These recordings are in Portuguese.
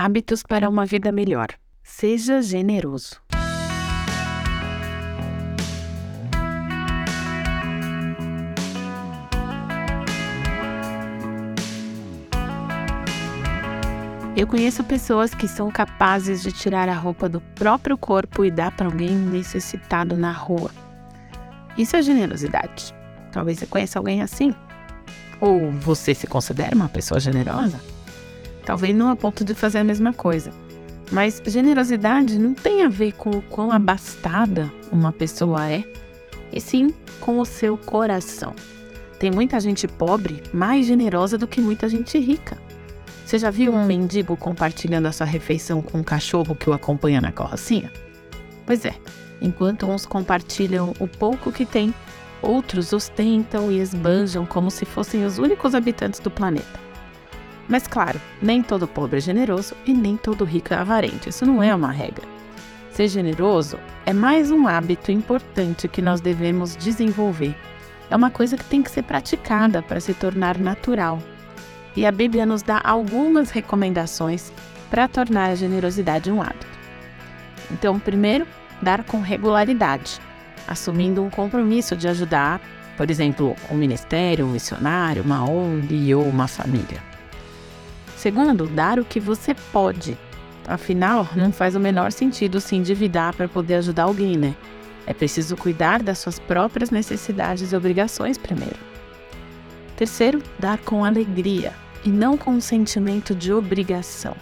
Hábitos para uma vida melhor. Seja generoso. Eu conheço pessoas que são capazes de tirar a roupa do próprio corpo e dar para alguém necessitado na rua. Isso é generosidade. Talvez você conheça alguém assim. Ou você se considera uma pessoa generosa? Talvez não a ponto de fazer a mesma coisa. Mas generosidade não tem a ver com o quão abastada uma pessoa é, e sim com o seu coração. Tem muita gente pobre mais generosa do que muita gente rica. Você já viu um mendigo compartilhando a sua refeição com um cachorro que o acompanha na carrocinha? Pois é, enquanto uns compartilham o pouco que têm, outros ostentam e esbanjam como se fossem os únicos habitantes do planeta. Mas claro, nem todo pobre é generoso e nem todo rico é avarento. Isso não é uma regra. Ser generoso é mais um hábito importante que nós devemos desenvolver. É uma coisa que tem que ser praticada para se tornar natural, e a Bíblia nos dá algumas recomendações para tornar a generosidade um hábito. Então, primeiro, dar com regularidade, assumindo um compromisso de ajudar, por exemplo, um ministério, um missionário, uma ONG ou uma família. Segundo, dar o que você pode. Afinal, não faz o menor sentido se endividar para poder ajudar alguém, né? É preciso cuidar das suas próprias necessidades e obrigações primeiro. Terceiro, dar com alegria e não com um sentimento de obrigação.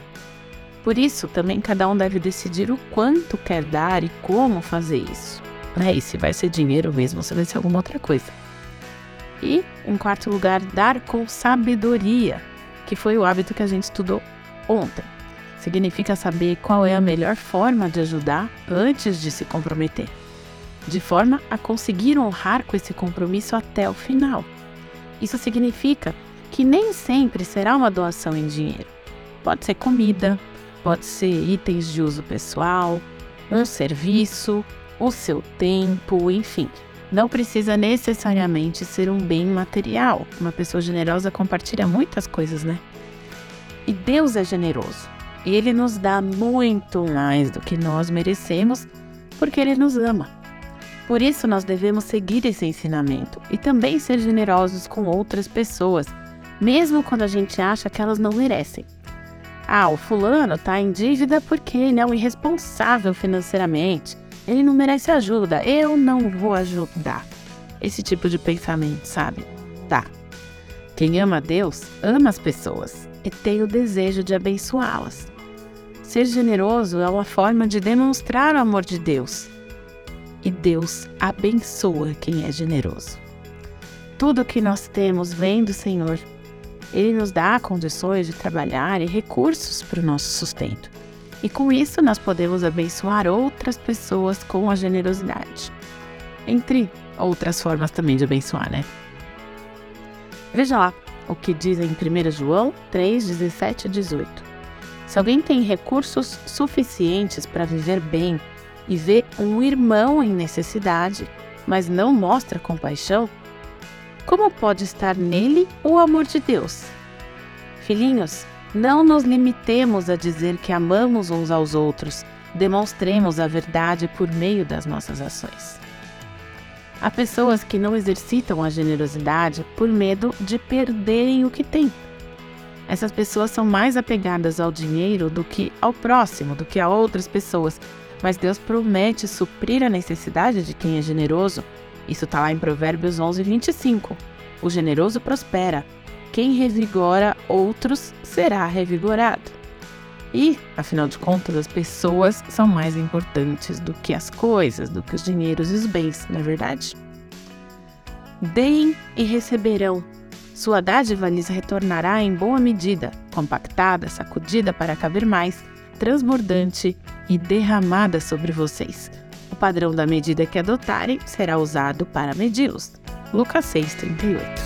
Por isso, também cada um deve decidir o quanto quer dar e como fazer isso. Né? E se vai ser dinheiro mesmo, se vai ser alguma outra coisa. E, em quarto lugar, dar com sabedoria, que foi o hábito que a gente estudou ontem. Significa saber qual é a melhor forma de ajudar antes de se comprometer, de forma a conseguir honrar com esse compromisso até o final. Isso significa que nem sempre será uma doação em dinheiro. Pode ser comida, pode ser itens de uso pessoal, um serviço, o seu tempo, enfim. Não precisa necessariamente ser um bem material. Uma pessoa generosa compartilha muitas coisas, né? E Deus é generoso. E Ele nos dá muito mais do que nós merecemos, porque Ele nos ama. Por isso, nós devemos seguir esse ensinamento e também ser generosos com outras pessoas mesmo quando a gente acha que elas não merecem. Ah, o fulano tá em dívida porque ele é um irresponsável financeiramente. Ele não merece ajuda. Eu não vou ajudar. Esse tipo de pensamento, sabe? Tá. Quem ama Deus, ama as pessoas e tem o desejo de abençoá-las. Ser generoso é uma forma de demonstrar o amor de Deus. E Deus abençoa quem é generoso. Tudo que nós temos vem do Senhor ele nos dá condições de trabalhar e recursos para o nosso sustento. E com isso nós podemos abençoar outras pessoas com a generosidade. Entre outras formas também de abençoar, né? Veja lá o que diz em 1 João 3, 17 e 18. Se alguém tem recursos suficientes para viver bem e vê um irmão em necessidade, mas não mostra compaixão, como pode estar nele o amor de Deus? Filhinhos, não nos limitemos a dizer que amamos uns aos outros, demonstremos a verdade por meio das nossas ações. Há pessoas que não exercitam a generosidade por medo de perderem o que têm. Essas pessoas são mais apegadas ao dinheiro do que ao próximo, do que a outras pessoas, mas Deus promete suprir a necessidade de quem é generoso isso está lá em Provérbios 11, 25. O generoso prospera. Quem revigora outros será revigorado. E, afinal de contas, as pessoas são mais importantes do que as coisas, do que os dinheiros e os bens, não é verdade? Deem e receberão. Sua dádiva lhes retornará em boa medida, compactada, sacudida para caber mais, transbordante e derramada sobre vocês o padrão da medida que adotarem será usado para medi-los. Lucas 6:38.